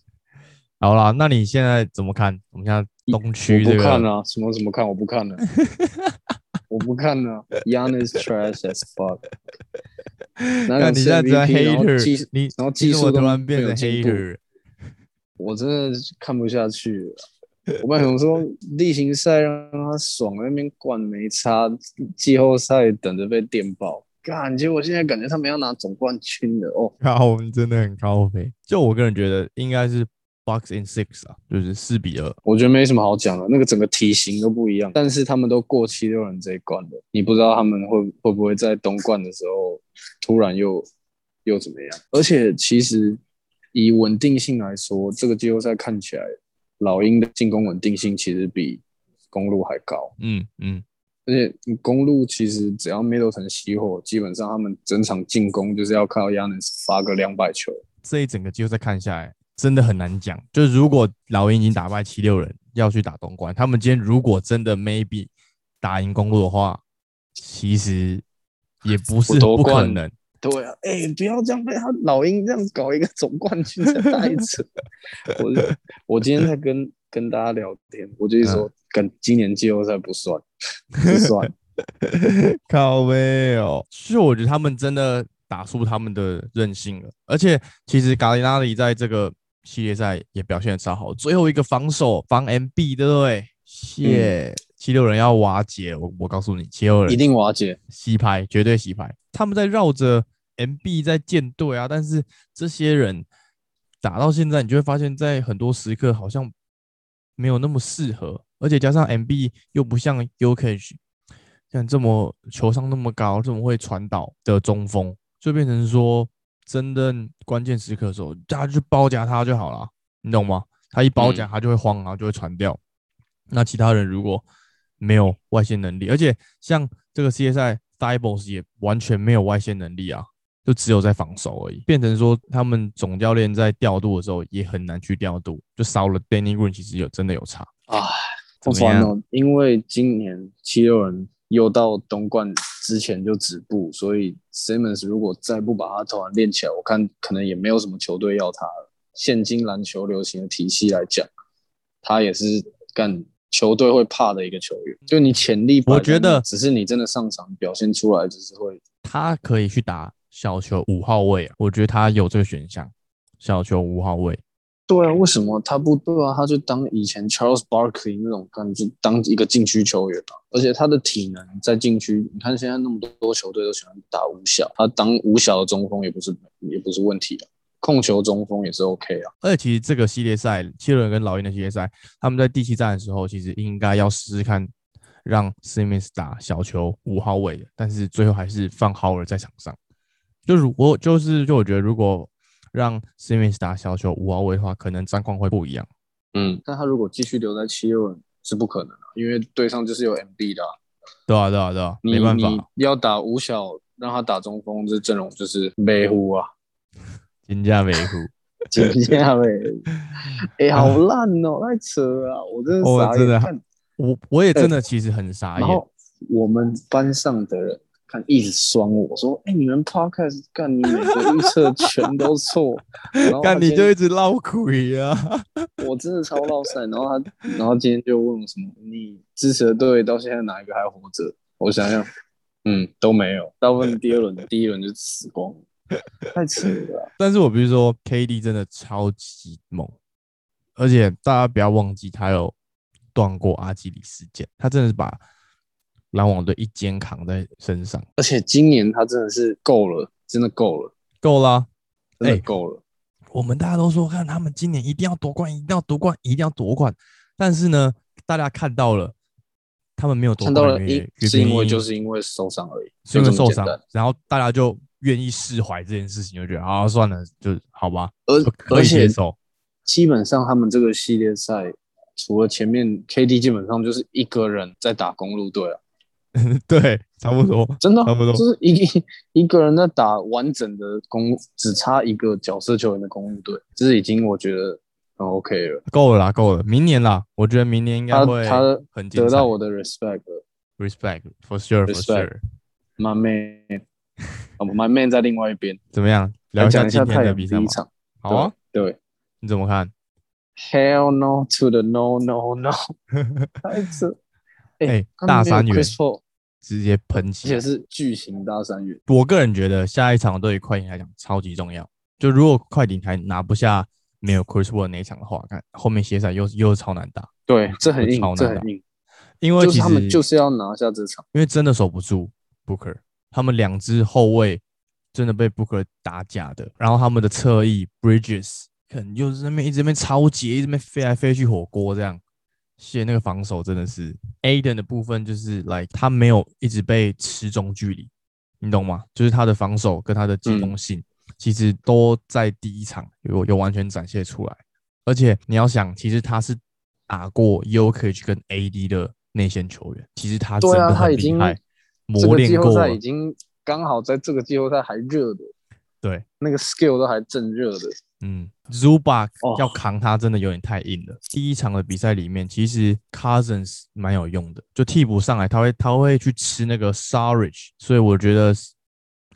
好啦，那你现在怎么看？我们现在东区这个，不看啊，什么什么看，我不看了。我不看了，Yanis trash as fuck。那你现在只 MVP，然后 hater，技你然后技术突然变成 hater？我真的是看不下去了。我本来想说例行赛让他爽，那边灌没差，季后赛等着被电爆。感觉我现在感觉他们要拿总冠军了哦。靠，我们真的很高飞。就我个人觉得应该是 box in six 啊，就是四比二。我觉得没什么好讲的，那个整个体型都不一样，但是他们都过七六人这一关了，你不知道他们会会不会在东冠的时候突然又又怎么样？而且其实以稳定性来说，这个季后赛看起来老鹰的进攻稳定性其实比公路还高。嗯嗯，而且公路其实只要 Middleton 熄火，基本上他们整场进攻就是要靠 Yanis 发个两百球。这一整个季后赛看下来，真的很难讲。就是如果老鹰已经打败七六人，要去打东冠，他们今天如果真的 maybe 打赢公路的话，其实也不是不可能。对啊，哎、不要这样被他老鹰这样搞一个总冠军，的袋子。我我今天在跟跟大家聊天，我就是说，跟今年季后赛不算，不算。靠背哦，就我觉得他们真的打出他们的韧性了，而且其实咖喱拉里在这个系列赛也表现的超好，最后一个防守防 MB 对不对？谢、七六人要瓦解，我我告诉你，七六人一定瓦解。洗牌，绝对洗牌。他们在绕着 MB 在建队啊，但是这些人打到现在，你就会发现，在很多时刻好像没有那么适合，而且加上 MB 又不像 UK 像这么球商那么高，这么会传导的中锋，就变成说，真正关键时刻的时候，大家去包夹他就好了，你懂吗？他一包夹，嗯他就会慌，然后就会传掉。那其他人如果没有外线能力，而且像这个世界赛 t h i b o s 也完全没有外线能力啊，就只有在防守而已，变成说他们总教练在调度的时候也很难去调度，就少了 Danny Green，其实有真的有差。啊，怎么样好烦哦！因为今年七六人又到东冠之前就止步，所以 Simmons 如果再不把他投篮练起来，我看可能也没有什么球队要他了。现今篮球流行的体系来讲，他也是干球队会怕的一个球员。就你潜力我觉得只是你真的上场表现出来，只是会他可以去打小球五号位啊，我觉得他有这个选项，小球五号位。对啊，为什么他不对啊？他就当以前 Charles Barkley 那种感觉，当一个禁区球员啊。而且他的体能在禁区，你看现在那么多球队都喜欢打五小，他当五小的中锋也不是也不是问题啊，控球中锋也是 OK 啊。而且其实这个系列赛，七六人跟老鹰的系列赛，他们在第七战的时候，其实应该要试试看让 Simmons 打小球五号位的，但是最后还是放 Howard 在场上。就如果就是就我觉得如果让 Simmons 打小球五号位的话，可能战况会不一样。嗯，但他如果继续留在七六人是不可能的，因为队上就是有 MB 的啊、对啊，对啊，对啊，你没办法，你要打五小，让他打中锋，这阵容就是没胡啊，金价维护。真假呗？哎，好烂哦，太扯了啊，我真的傻我真的我我也真的其实很傻眼，然后我们班上的人看一直酸我说：“哎、你们 podcast 干你每个预测全都错。”然后他看你就一直唠鬼啊！我真的超唠塞。然后他，然后今天就问我什么：“你支持的队到现在哪一个还活着？”我想想，嗯，都没有。大部分第二轮、第一轮就死光了，太扯了啊。但是我必须说，KD 真的超级猛，而且大家不要忘记，他有断过阿基里斯腱，他真的是把篮网队一肩扛在身上，而且今年他真的是够了，真的够了，够啦。真的哎够了。我们大家都说，看他们今年一定要夺冠，一定要夺冠，一定要夺冠。但是呢，大家看到了，他们没有夺看到了，冠的原因是因为就是因为受伤而已，是因为受伤，然后大家就愿意释怀这件事情，就觉得啊，算了，就好吧，而可而且。基本上他们这个系列赛，除了前面 KD，基本上就是一个人在打公路队啊，对，差不多。真的啊差不多就是一一个人在打完整的公，只差一个角色球员的公路队，这是已经我觉得很 OK 了，够了啦，够了，明年啦，我觉得明年应该他会他很。得到我的 respect，respect for sure for Respect sure。，My man，啊，My man 在另外一边，怎么样？聊一下今天的比赛吗？好啊，对，对你怎么看？，Hell no to the no no no，太扯，哎大三元直接喷起而！且是巨型大三元。我个人觉得下一场对于快艇来讲超级重要。就如果快艇还拿不下没有 Chris Paul 那一场的话，看后面歇赛又又超难打，对，这很硬超，难打这很硬，因为其实就是他们就是要拿下这场。因为真的守不住 Booker，他们两支后卫真的被 Booker 打假的，然后他们的侧翼 Bridges 可能又是那边一直在那边超级，一直在那边飞来飞去火锅这样，现那个防守真的是 Aden 的部分就是来他没有一直被吃中距离，你懂吗？就是他的防守跟他的进攻性，其实都在第一场有有完全展现出来，而且你要想，其实他是打过 Yokich 跟 AD 的内线球员，其实他真的他已经很厉害，这磨个季后赛练过了已经刚好在这个季后赛还热的，对，那个 skill 都还正热的。嗯，Zubac 哦要扛他真的有点太硬了。第一场的比赛里面，其实 Cousins 蛮有用的，就替补上来，他会他会去吃那个 Sarich，所以我觉得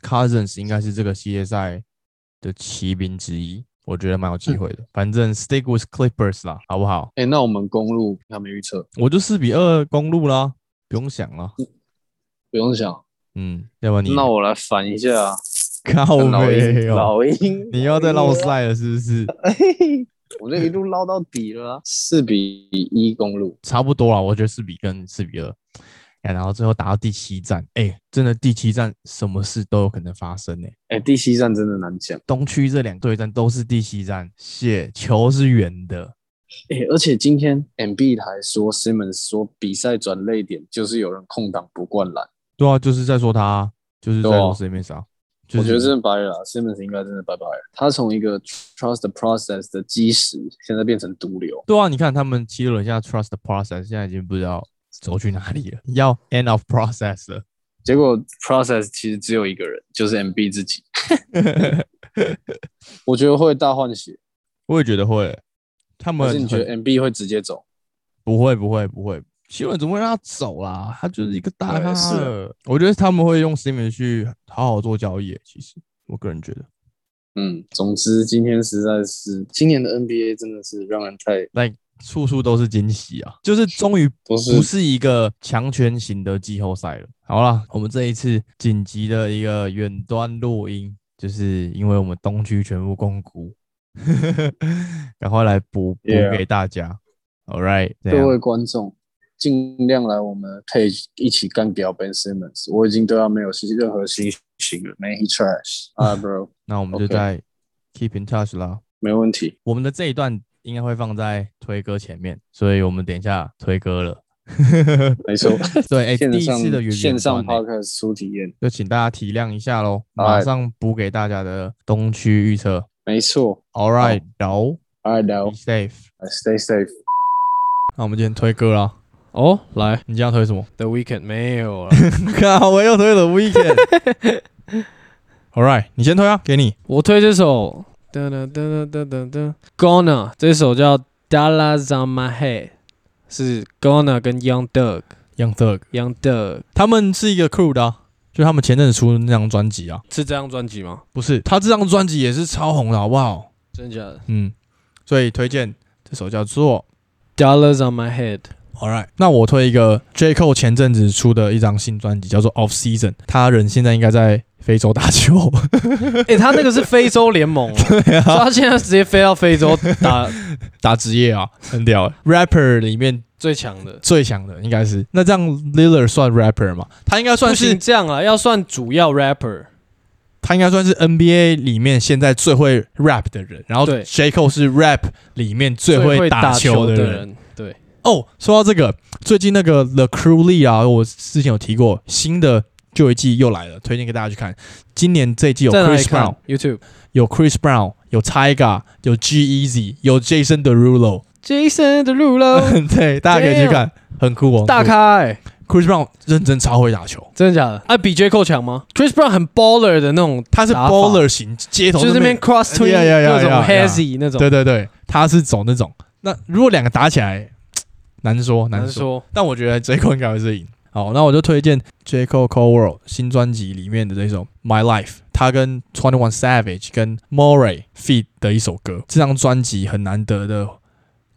Cousins 应该是这个系列赛的骑兵之一，我觉得蛮有机会的。反正 Stick with Clippers 啦，好不好？哎，那我们公路还没预测，我就四比二公路啦，不用想了。不用想。嗯，要不然你那我来反一下靠老鹰，背哦，老鹰，你要再老鹰绕赛了是不是？我这一路捞到底了啊，四比一公路。差不多了，我觉得四比跟四比二，哎然后最后打到第七站，哎、真的第七站什么事都有可能发生呢、哎，第七站真的难讲。东区这两对战都是第七站，谢球是圆的，哎，而且今天 MB 还说，Simmons 说比赛转泪点就是有人空档不灌篮。对啊，就是在说他啊，就是在说 Simmons 啊，就是我觉得真的拜了啦，Simmons 应该真的拜拜了。他从一个 trust the process 的基石，现在变成毒瘤。对啊，你看他们七六人现在 trust the process，现在已经不知道走去哪里了，要 end of process 了。结果 process 其实只有一个人，就是 MB 自己。我觉得会大换血，我也觉得会，他们你觉得 MB 会直接走？不会不会不会，七六人怎么会让他走啦？他就是一个大咖。我觉得他们会用 o n 去好好做交易，其实我个人觉得。嗯，总之今天实在是今年的 NBA 真的是让人太来处处都是惊喜啊！就是终于不是不是一个强权型的季后赛了。好了，我们这一次紧急的一个远端录音，就是因为我们东区全部共估，赶快来补补给大家。All right，各位观众，尽量来我们的 page 一起干掉 Ben Simmons。我已经对他没有任何信心了，Man he trash 啊，bro，那我们就在 keep in touch 啦。没问题。我们的这一段应该会放在推歌前面，所以我们等一下推歌了。没错，对，哎、线第一次的线上 podcast 初体验，就请大家体谅一下喽马上补给大家的东区预测。没错。All right now，All right be now, safe。stay safe。那我们今天推歌啦，哦，来你今天推什么？The Weekend 没有了，靠，我又推了 Weekend。All right，你先推啊，给你。我推这首噔噔噔噔噔噔噔 Gonna 这首叫 Dollars on My Head，是 Gonna 跟 Young Doug Young Thug，Young Doug 他们是一个 crew 的、啊，就他们前阵子出的那张专辑啊，是这张专辑吗？不是，他这张专辑也是超红的，好不好？真假的嗯，所以推荐这首叫做？Dollars on My Head，All right，那我推一个 J Cole 前阵子出的一张新专辑，叫做 Off Season。他人现在应该在非洲打球，哎，他那个是非洲联盟 他现在直接飞到非洲打 打职业啊，很屌欸。Rapper 里面最强的。最强的应该是那这样 Lillard 算 Rapper 吗？他应该算是这样啊，要算主要 rapper。他应该算是 NBA 里面现在最会 rap 的人，然后对 J Cole 是 rap 里面最会会打球球的人。哦，说到这个，最近那个 The Crew Lee 啊，我之前有提过，新的就有一季又来了，推荐给大家去看。今年这一季有 Chris Brown，？YouTube。有 Chris Brown，有 Tyga，有 G Easy，有 Jason Derulo，Jason Derulo 对，大家可以去看，很酷哦。大咖哎、Chris Brown 认真超会打球，真的假的？啊，比 J Cole 强吗？Chris Brown 很 baller 的那种，他是 baller 型，街头就是那边 cross twin 呀呀呀各种呀呀 hazy 那种，对对对，他是走那种。那如果两个打起来，难说难说。但我觉得 J Cole 应该会是赢。好，那我就推荐 J Cole Cold World 新专辑里面的这首 My Life，他跟 Twenty One Savage 跟 Moray feat 的一首歌。这张专辑很难得的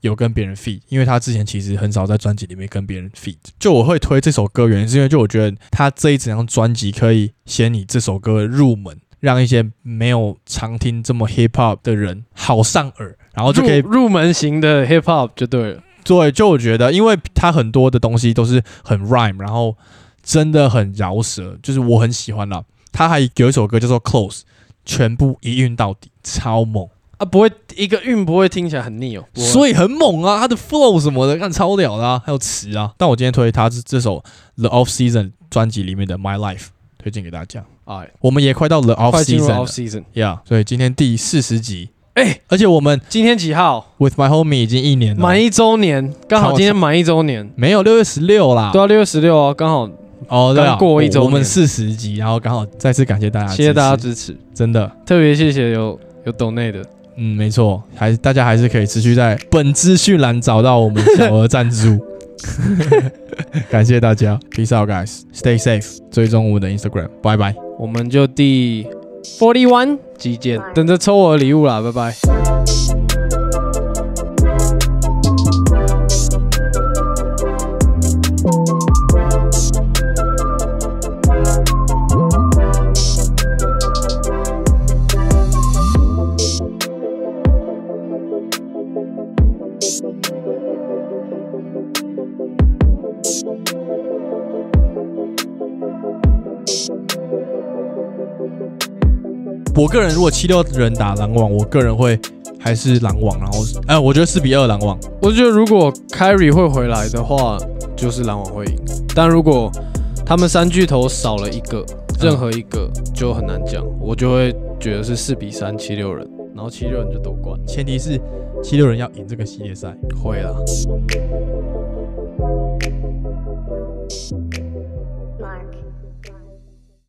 有跟别人 feet 因为他之前其实很少在专辑里面跟别人 feet。就我会推这首歌，原因是因为就我觉得他这一整张专辑可以先以这首歌入门，让一些没有常听这么 hip hop 的人好上耳，然后就可以入入门型的 hip hop 就对了。对，就我觉得，因为他很多的东西都是很 rhyme，然后真的很饶舌，就是我很喜欢啦。他还有一首歌叫做《Close》，全部一韵到底，超猛，啊，不会一个韵不会听起来很腻哦。所以很猛啊，他的 flow 什么的，看超屌的啊，还有词啊。但我今天推他是这首 The Off Season 专辑里面的《My Life》，推荐给大家。哎，我们也快到 The Off 快进入 Season off season。，Yeah，所以今天第四十集，哎，而且我们今天几号？With My Homie 已经一年了，满一周年，刚好今天满一周年。没有六月十六啦，对啊，六月十六啊，刚好，哦，对啊，刚过一周我我们四十集，然后刚好再次感谢大家，谢谢大家，支持，真的，特别谢谢有有抖内的。嗯，没错，还大家还是可以持续在本资讯栏找到我们小额赞助，感谢大家，Peace out guys，Stay safe，追踪我们的 Instagram，拜拜。我们就第 forty one 集见，等着抽我的礼物啦，拜拜。我个人如果七六人打篮网，我个人会还是篮网，然后哎、我觉得四比二篮网。我觉得如果 Kyrie 会回来的话，就是篮网会赢。但如果他们三巨头少了一个，任何一个就很难讲。我就会觉得是四比三七六人，然后七六人就夺冠。前提是七六人要赢这个系列赛。会啦。